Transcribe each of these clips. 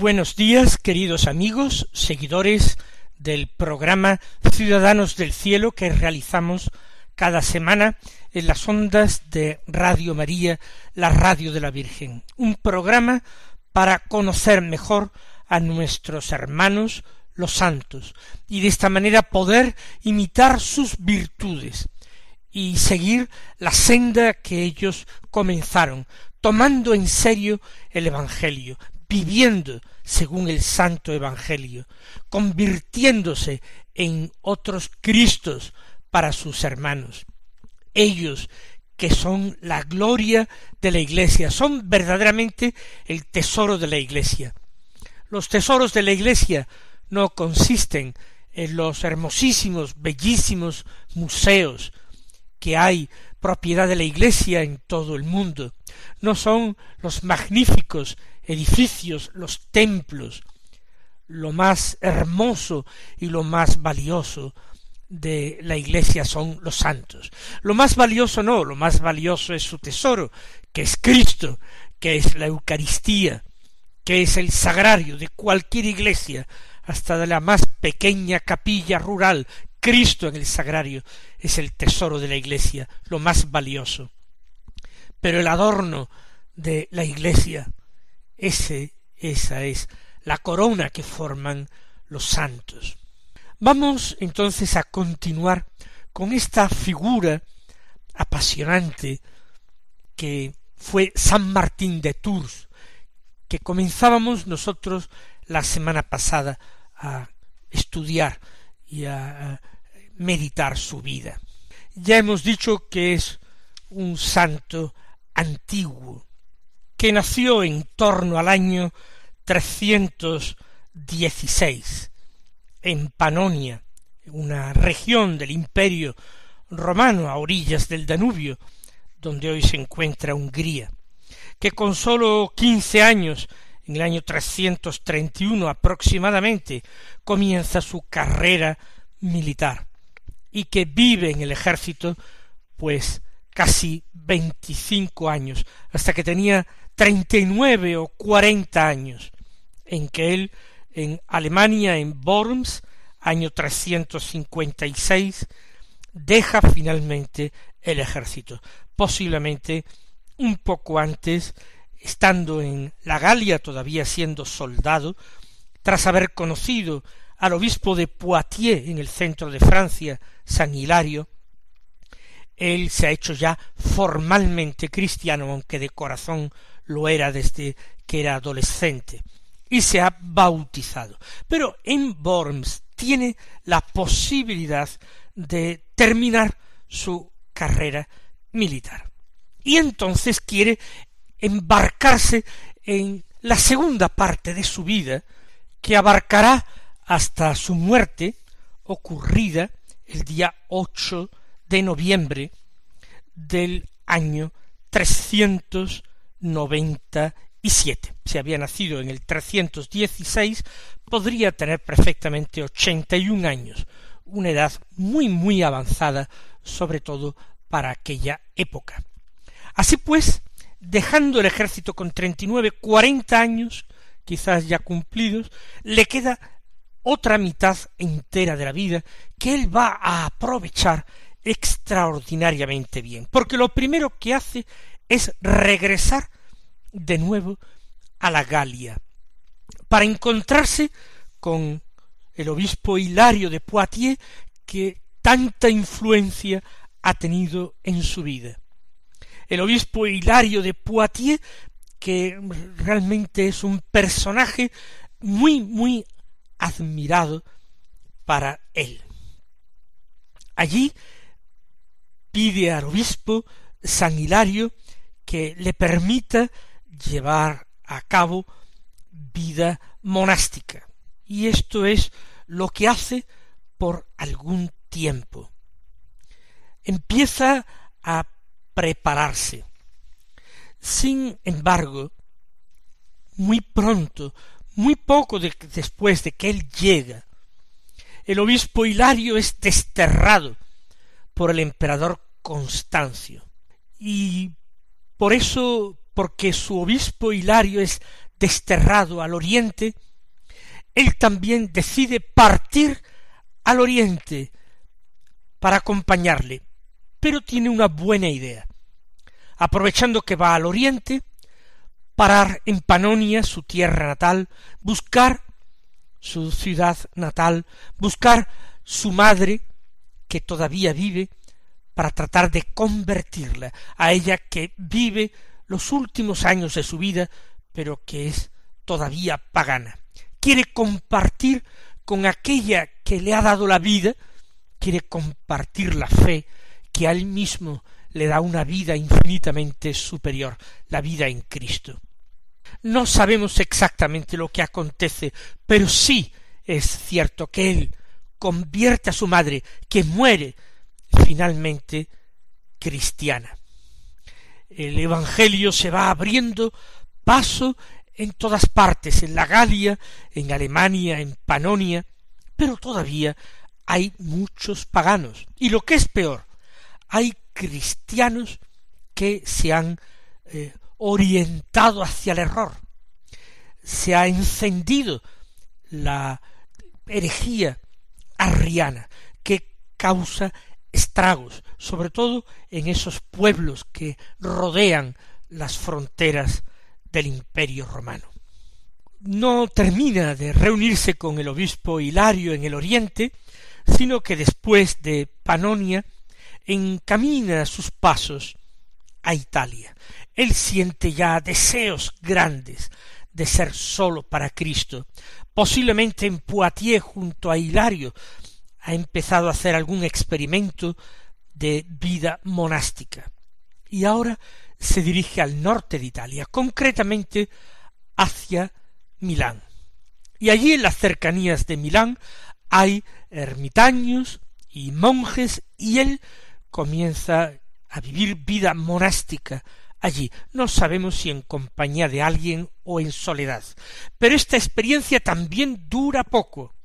Buenos días, queridos amigos, seguidores del programa Ciudadanos del Cielo que realizamos cada semana en las ondas de Radio María, la radio de la Virgen. Un programa para conocer mejor a nuestros hermanos los santos y de esta manera poder imitar sus virtudes y seguir la senda que ellos comenzaron, tomando en serio el Evangelio, viviendo según el Santo Evangelio, convirtiéndose en otros Cristos para sus hermanos. Ellos que son la gloria de la Iglesia, son verdaderamente el tesoro de la Iglesia. Los tesoros de la Iglesia no consisten en los hermosísimos, bellísimos museos que hay propiedad de la Iglesia en todo el mundo, no son los magníficos edificios, los templos, lo más hermoso y lo más valioso de la iglesia son los santos. Lo más valioso no, lo más valioso es su tesoro, que es Cristo, que es la Eucaristía, que es el sagrario de cualquier iglesia, hasta de la más pequeña capilla rural, Cristo en el sagrario es el tesoro de la iglesia, lo más valioso. Pero el adorno de la iglesia, ese, esa es la corona que forman los santos. Vamos entonces a continuar con esta figura apasionante que fue San Martín de Tours, que comenzábamos nosotros la semana pasada a estudiar y a meditar su vida. Ya hemos dicho que es un santo antiguo, que nació en torno al año 316 en Panonia, una región del imperio romano a orillas del Danubio, donde hoy se encuentra Hungría, que con sólo quince años, en el año 331 aproximadamente, comienza su carrera militar, y que vive en el ejército, pues casi veinticinco años, hasta que tenía treinta y nueve o cuarenta años, en que él en Alemania, en Worms, año seis, deja finalmente el ejército, posiblemente un poco antes, estando en la Galia todavía siendo soldado, tras haber conocido al obispo de Poitiers en el centro de Francia, San Hilario, él se ha hecho ya formalmente cristiano, aunque de corazón lo era desde que era adolescente, y se ha bautizado. Pero en Worms tiene la posibilidad de terminar su carrera militar. Y entonces quiere embarcarse en la segunda parte de su vida, que abarcará hasta su muerte, ocurrida el día 8 de noviembre del año trescientos noventa y siete. Si había nacido en el trescientos dieciséis, podría tener perfectamente ochenta y un años, una edad muy muy avanzada, sobre todo para aquella época. Así pues, dejando el ejército con treinta y nueve, cuarenta años, quizás ya cumplidos, le queda otra mitad entera de la vida que él va a aprovechar extraordinariamente bien, porque lo primero que hace es regresar de nuevo a la Galia, para encontrarse con el obispo Hilario de Poitiers, que tanta influencia ha tenido en su vida. el obispo Hilario de Poitiers, que realmente es un personaje muy, muy admirado para él. Allí pide al obispo San Hilario que le permita llevar a cabo vida monástica. Y esto es lo que hace por algún tiempo. Empieza a prepararse. Sin embargo, muy pronto, muy poco después de que él llega, el obispo Hilario es desterrado por el emperador Constancio. Y por eso, porque su obispo Hilario es desterrado al oriente, él también decide partir al oriente para acompañarle, pero tiene una buena idea. Aprovechando que va al oriente, parar en Panonia, su tierra natal, buscar su ciudad natal, buscar su madre, que todavía vive, para tratar de convertirla a ella que vive los últimos años de su vida, pero que es todavía pagana. Quiere compartir con aquella que le ha dado la vida, quiere compartir la fe que a él mismo le da una vida infinitamente superior, la vida en Cristo. No sabemos exactamente lo que acontece, pero sí es cierto que él convierte a su madre, que muere finalmente cristiana. El Evangelio se va abriendo paso en todas partes, en la Galia, en Alemania, en Panonia, pero todavía hay muchos paganos. Y lo que es peor, hay cristianos que se han eh, orientado hacia el error. Se ha encendido la herejía arriana que causa estragos, sobre todo en esos pueblos que rodean las fronteras del imperio romano. No termina de reunirse con el obispo Hilario en el oriente, sino que después de Panonia encamina sus pasos a Italia. Él siente ya deseos grandes de ser solo para Cristo. Posiblemente en Poitiers junto a Hilario ha empezado a hacer algún experimento de vida monástica. Y ahora se dirige al norte de Italia, concretamente hacia Milán. Y allí en las cercanías de Milán hay ermitaños y monjes y él comienza a vivir vida monástica allí. No sabemos si en compañía de alguien o en soledad. Pero esta experiencia también dura poco,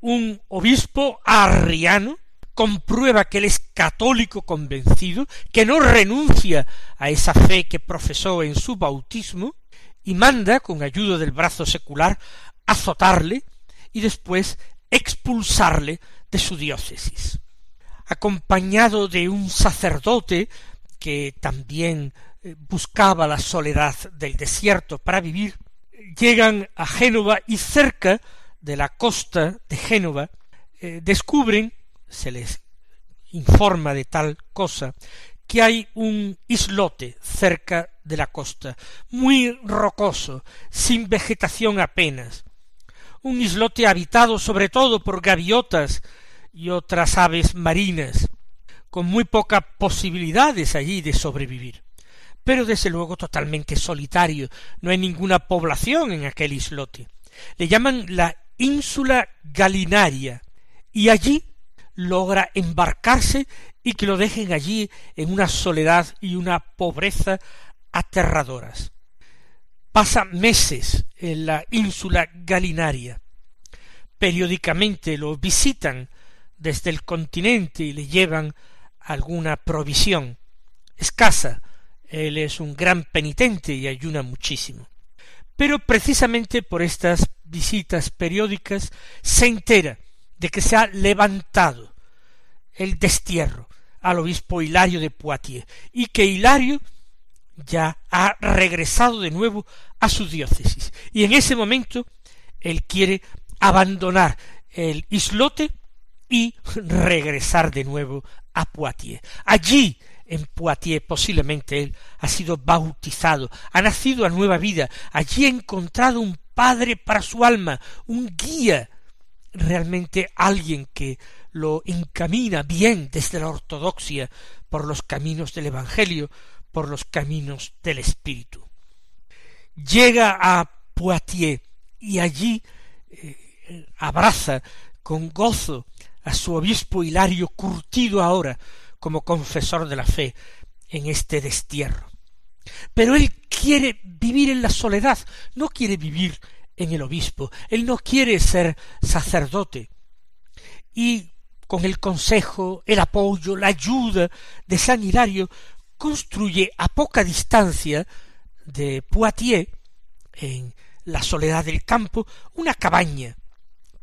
un obispo arriano comprueba que él es católico convencido, que no renuncia a esa fe que profesó en su bautismo, y manda, con ayuda del brazo secular, azotarle y después expulsarle de su diócesis. Acompañado de un sacerdote que también eh, buscaba la soledad del desierto para vivir, llegan a Génova y cerca de la costa de Génova, eh, descubren, se les informa de tal cosa, que hay un islote cerca de la costa, muy rocoso, sin vegetación apenas, un islote habitado sobre todo por gaviotas y otras aves marinas, con muy pocas posibilidades allí de sobrevivir, pero desde luego totalmente solitario, no hay ninguna población en aquel islote. Le llaman la ínsula Galinaria, y allí logra embarcarse y que lo dejen allí en una soledad y una pobreza aterradoras. Pasa meses en la ínsula Galinaria. Periódicamente lo visitan desde el continente y le llevan alguna provisión. Escasa. Él es un gran penitente y ayuna muchísimo. Pero precisamente por estas visitas periódicas, se entera de que se ha levantado el destierro al obispo Hilario de Poitiers y que Hilario ya ha regresado de nuevo a su diócesis. Y en ese momento él quiere abandonar el islote y regresar de nuevo a Poitiers. Allí, en Poitiers, posiblemente él ha sido bautizado, ha nacido a nueva vida, allí ha encontrado un padre para su alma, un guía, realmente alguien que lo encamina bien desde la ortodoxia por los caminos del Evangelio, por los caminos del Espíritu. Llega a Poitiers y allí eh, abraza con gozo a su obispo Hilario curtido ahora como confesor de la fe en este destierro. Pero él quiere vivir en la soledad, no quiere vivir en el obispo, él no quiere ser sacerdote. Y con el consejo, el apoyo, la ayuda de San Hilario, construye a poca distancia de Poitiers, en la soledad del campo, una cabaña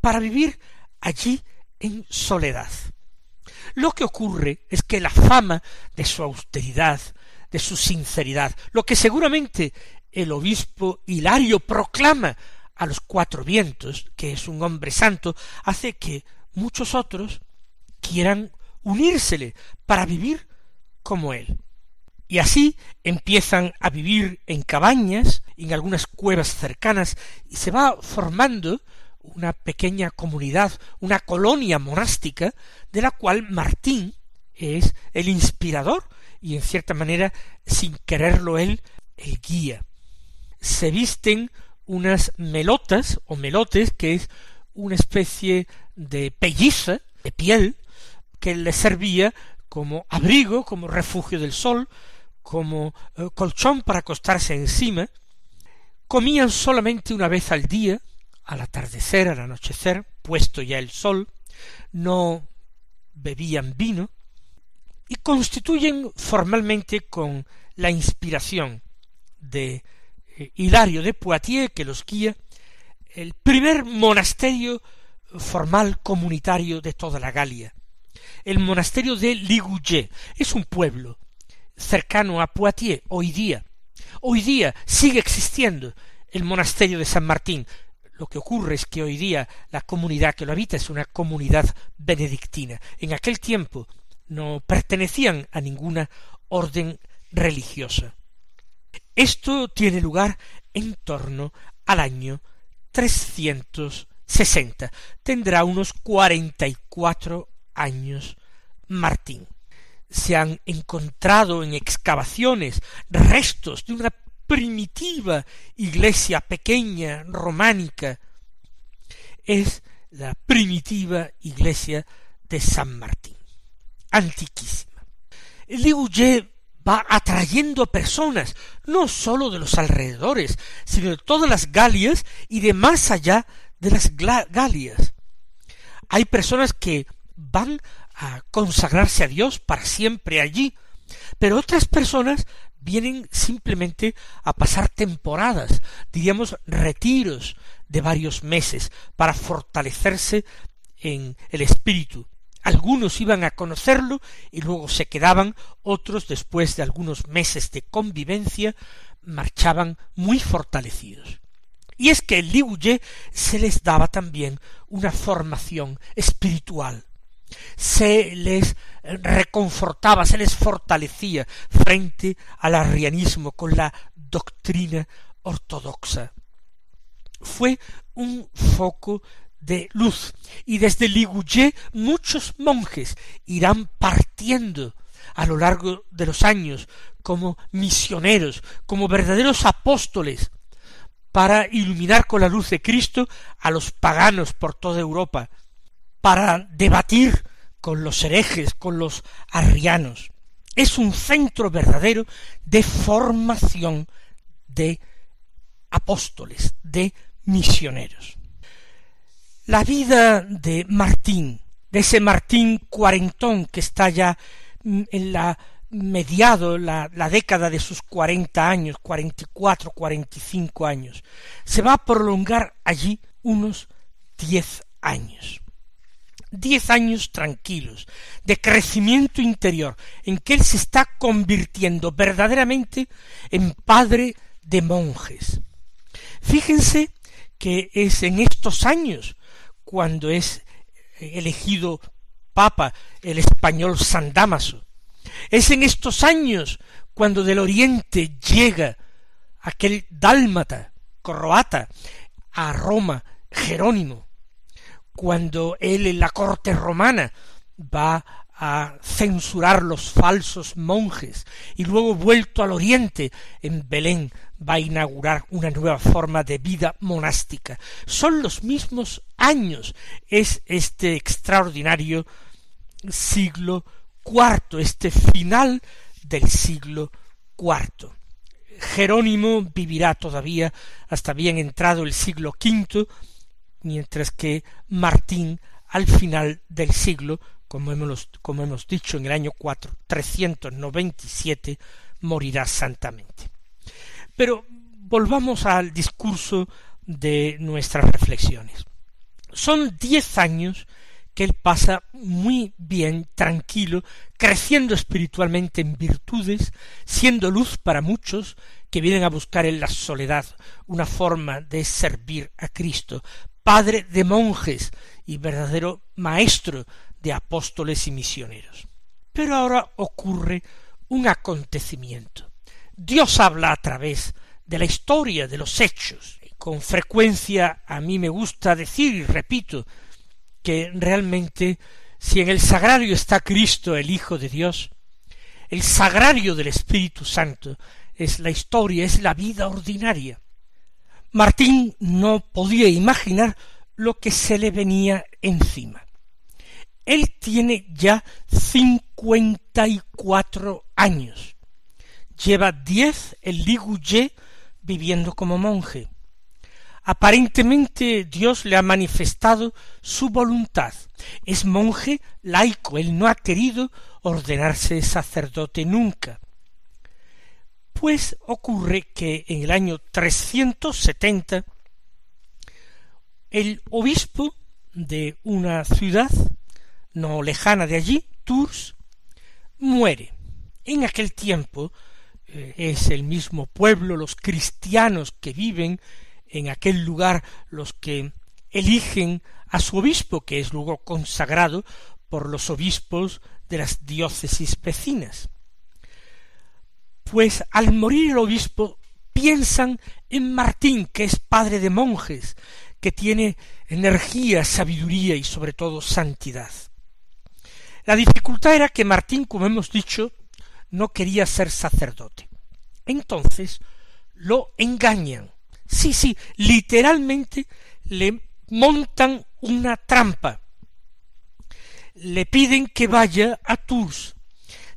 para vivir allí en soledad. Lo que ocurre es que la fama de su austeridad, de su sinceridad, lo que seguramente el obispo Hilario proclama a los cuatro vientos, que es un hombre santo, hace que muchos otros quieran unírsele para vivir como él. Y así empiezan a vivir en cabañas, en algunas cuevas cercanas, y se va formando una pequeña comunidad, una colonia monástica, de la cual Martín es el inspirador y en cierta manera, sin quererlo él, el guía. Se visten unas melotas o melotes, que es una especie de pelliza de piel que les servía como abrigo, como refugio del sol, como eh, colchón para acostarse encima, comían solamente una vez al día, al atardecer, al anochecer, puesto ya el sol, no bebían vino, y constituyen formalmente con la inspiración de eh, Hilario de Poitiers, que los guía, el primer monasterio formal comunitario de toda la Galia. El monasterio de Ligouget es un pueblo cercano a Poitiers hoy día. Hoy día sigue existiendo el monasterio de San Martín, lo que ocurre es que hoy día la comunidad que lo habita es una comunidad benedictina. En aquel tiempo no pertenecían a ninguna orden religiosa. Esto tiene lugar en torno al año 360. Tendrá unos cuarenta y cuatro años Martín. Se han encontrado en excavaciones restos de una primitiva iglesia pequeña, románica, es la primitiva iglesia de San Martín, antiquísima. Ligouget va atrayendo personas, no sólo de los alrededores, sino de todas las Galias y de más allá de las Galias. Hay personas que van a consagrarse a Dios para siempre allí, pero otras personas vienen simplemente a pasar temporadas, diríamos retiros de varios meses, para fortalecerse en el espíritu. Algunos iban a conocerlo y luego se quedaban, otros después de algunos meses de convivencia marchaban muy fortalecidos. Y es que en Liuye se les daba también una formación espiritual, se les reconfortaba, se les fortalecía frente al arrianismo con la doctrina ortodoxa. Fue un foco de luz y desde Ligouget muchos monjes irán partiendo a lo largo de los años como misioneros, como verdaderos apóstoles para iluminar con la luz de Cristo a los paganos por toda Europa, para debatir con los herejes, con los arrianos. Es un centro verdadero de formación de apóstoles, de misioneros. La vida de Martín, de ese Martín cuarentón que está ya en la mediado la, la década de sus cuarenta años, cuarenta y cuatro, cuarenta y cinco años, se va a prolongar allí unos diez años diez años tranquilos, de crecimiento interior, en que él se está convirtiendo verdaderamente en padre de monjes. Fíjense que es en estos años cuando es elegido papa el español San Damaso, Es en estos años cuando del oriente llega aquel dálmata, croata, a Roma, Jerónimo, cuando él en la corte romana va a censurar los falsos monjes y luego vuelto al oriente en Belén va a inaugurar una nueva forma de vida monástica. Son los mismos años, es este extraordinario siglo cuarto, este final del siglo cuarto. Jerónimo vivirá todavía hasta bien entrado el siglo quinto, mientras que Martín al final del siglo, como hemos, como hemos dicho en el año cuatro, siete, morirá santamente. Pero volvamos al discurso de nuestras reflexiones. Son diez años que él pasa muy bien, tranquilo, creciendo espiritualmente en virtudes, siendo luz para muchos que vienen a buscar en la soledad una forma de servir a Cristo, padre de monjes y verdadero maestro de apóstoles y misioneros. Pero ahora ocurre un acontecimiento. Dios habla a través de la historia, de los hechos. con frecuencia a mí me gusta decir, y repito, que realmente si en el sagrario está Cristo, el Hijo de Dios, el sagrario del Espíritu Santo es la historia, es la vida ordinaria. Martín no podía imaginar lo que se le venía encima. Él tiene ya cincuenta y cuatro años. Lleva diez en Liguyé viviendo como monje. Aparentemente Dios le ha manifestado su voluntad. Es monje laico, él no ha querido ordenarse sacerdote nunca. Pues ocurre que en el año 370 el obispo de una ciudad no lejana de allí, Tours, muere. En aquel tiempo eh, es el mismo pueblo, los cristianos que viven en aquel lugar los que eligen a su obispo, que es luego consagrado por los obispos de las diócesis vecinas. Pues al morir el obispo piensan en Martín, que es padre de monjes, que tiene energía, sabiduría y sobre todo santidad. La dificultad era que Martín, como hemos dicho, no quería ser sacerdote. Entonces lo engañan Sí, sí, literalmente le montan una trampa. Le piden que vaya a Tours,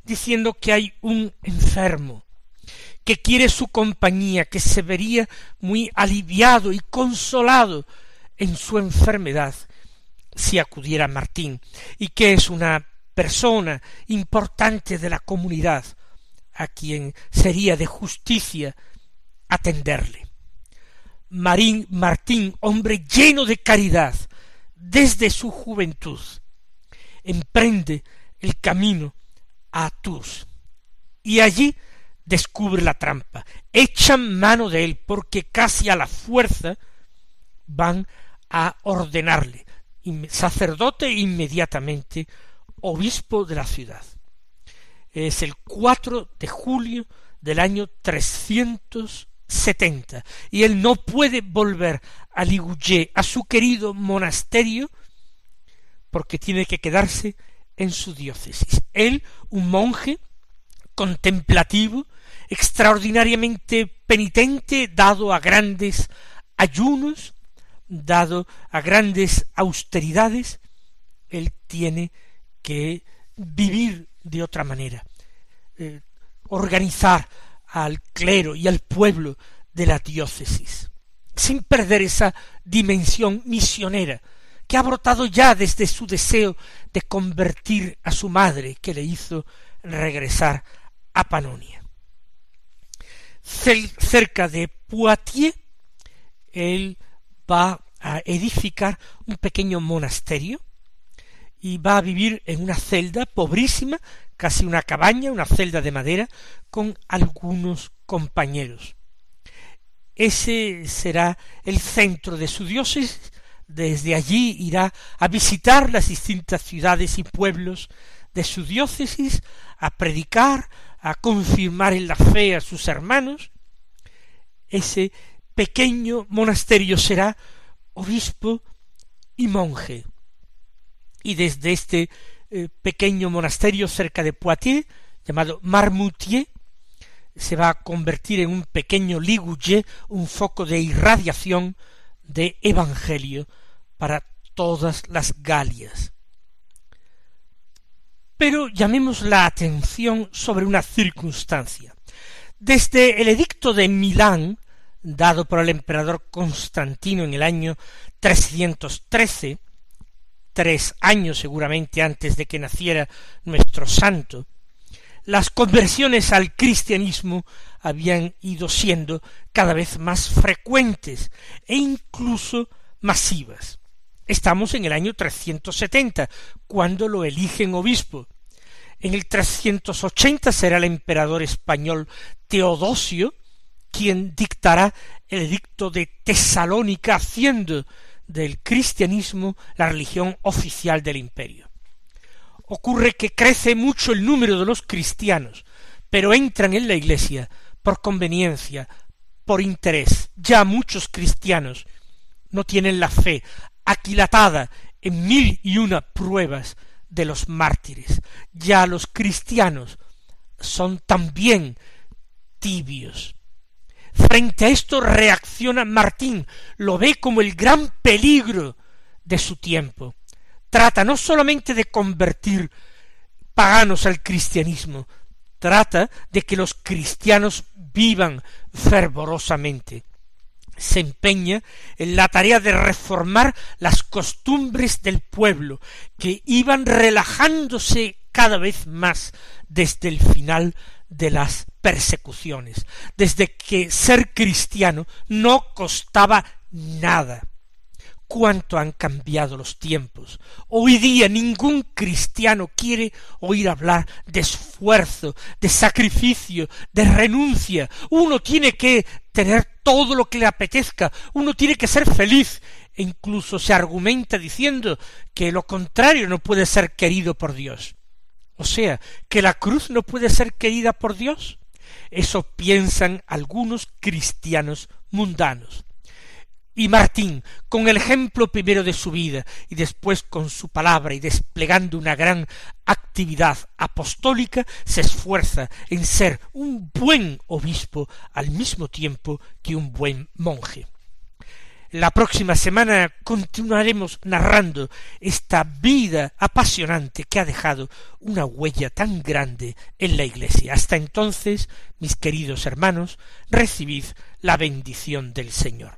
diciendo que hay un enfermo, que quiere su compañía, que se vería muy aliviado y consolado en su enfermedad si acudiera Martín, y que es una persona importante de la comunidad, a quien sería de justicia atenderle. Marín Martín, hombre lleno de caridad, desde su juventud, emprende el camino a Tours. Y allí descubre la trampa. Echan mano de él porque casi a la fuerza van a ordenarle sacerdote inmediatamente obispo de la ciudad. Es el 4 de julio del año trescientos setenta y él no puede volver a Ligugé, a su querido monasterio, porque tiene que quedarse en su diócesis. Él, un monje contemplativo, extraordinariamente penitente, dado a grandes ayunos, dado a grandes austeridades, él tiene que vivir de otra manera, eh, organizar al clero y al pueblo de la diócesis, sin perder esa dimensión misionera que ha brotado ya desde su deseo de convertir a su madre que le hizo regresar a Panonia. Cerca de Poitiers, él va a edificar un pequeño monasterio y va a vivir en una celda pobrísima casi una cabaña, una celda de madera, con algunos compañeros. Ese será el centro de su diócesis, desde allí irá a visitar las distintas ciudades y pueblos de su diócesis a predicar, a confirmar en la fe a sus hermanos, ese pequeño monasterio será obispo y monje. Y desde este eh, pequeño monasterio cerca de Poitiers, llamado Marmoutier, se va a convertir en un pequeño Ligouye, un foco de irradiación de evangelio para todas las Galias. Pero llamemos la atención sobre una circunstancia. Desde el edicto de Milán, dado por el emperador Constantino en el año 313, tres años seguramente antes de que naciera nuestro santo, las conversiones al cristianismo habían ido siendo cada vez más frecuentes e incluso masivas. Estamos en el año 370, cuando lo eligen obispo. En el 380 será el emperador español Teodosio quien dictará el edicto de Tesalónica haciendo del cristianismo la religión oficial del imperio ocurre que crece mucho el número de los cristianos, pero entran en la Iglesia por conveniencia, por interés. Ya muchos cristianos no tienen la fe aquilatada en mil y una pruebas de los mártires. Ya los cristianos son también tibios. Frente a esto reacciona Martín, lo ve como el gran peligro de su tiempo trata no solamente de convertir paganos al cristianismo, trata de que los cristianos vivan fervorosamente. Se empeña en la tarea de reformar las costumbres del pueblo, que iban relajándose cada vez más desde el final de las persecuciones, desde que ser cristiano no costaba nada cuánto han cambiado los tiempos. Hoy día ningún cristiano quiere oír hablar de esfuerzo, de sacrificio, de renuncia. Uno tiene que tener todo lo que le apetezca, uno tiene que ser feliz, e incluso se argumenta diciendo que lo contrario no puede ser querido por Dios. O sea, que la cruz no puede ser querida por Dios. Eso piensan algunos cristianos mundanos. Y Martín, con el ejemplo primero de su vida y después con su palabra y desplegando una gran actividad apostólica, se esfuerza en ser un buen obispo al mismo tiempo que un buen monje. La próxima semana continuaremos narrando esta vida apasionante que ha dejado una huella tan grande en la Iglesia. Hasta entonces, mis queridos hermanos, recibid la bendición del Señor.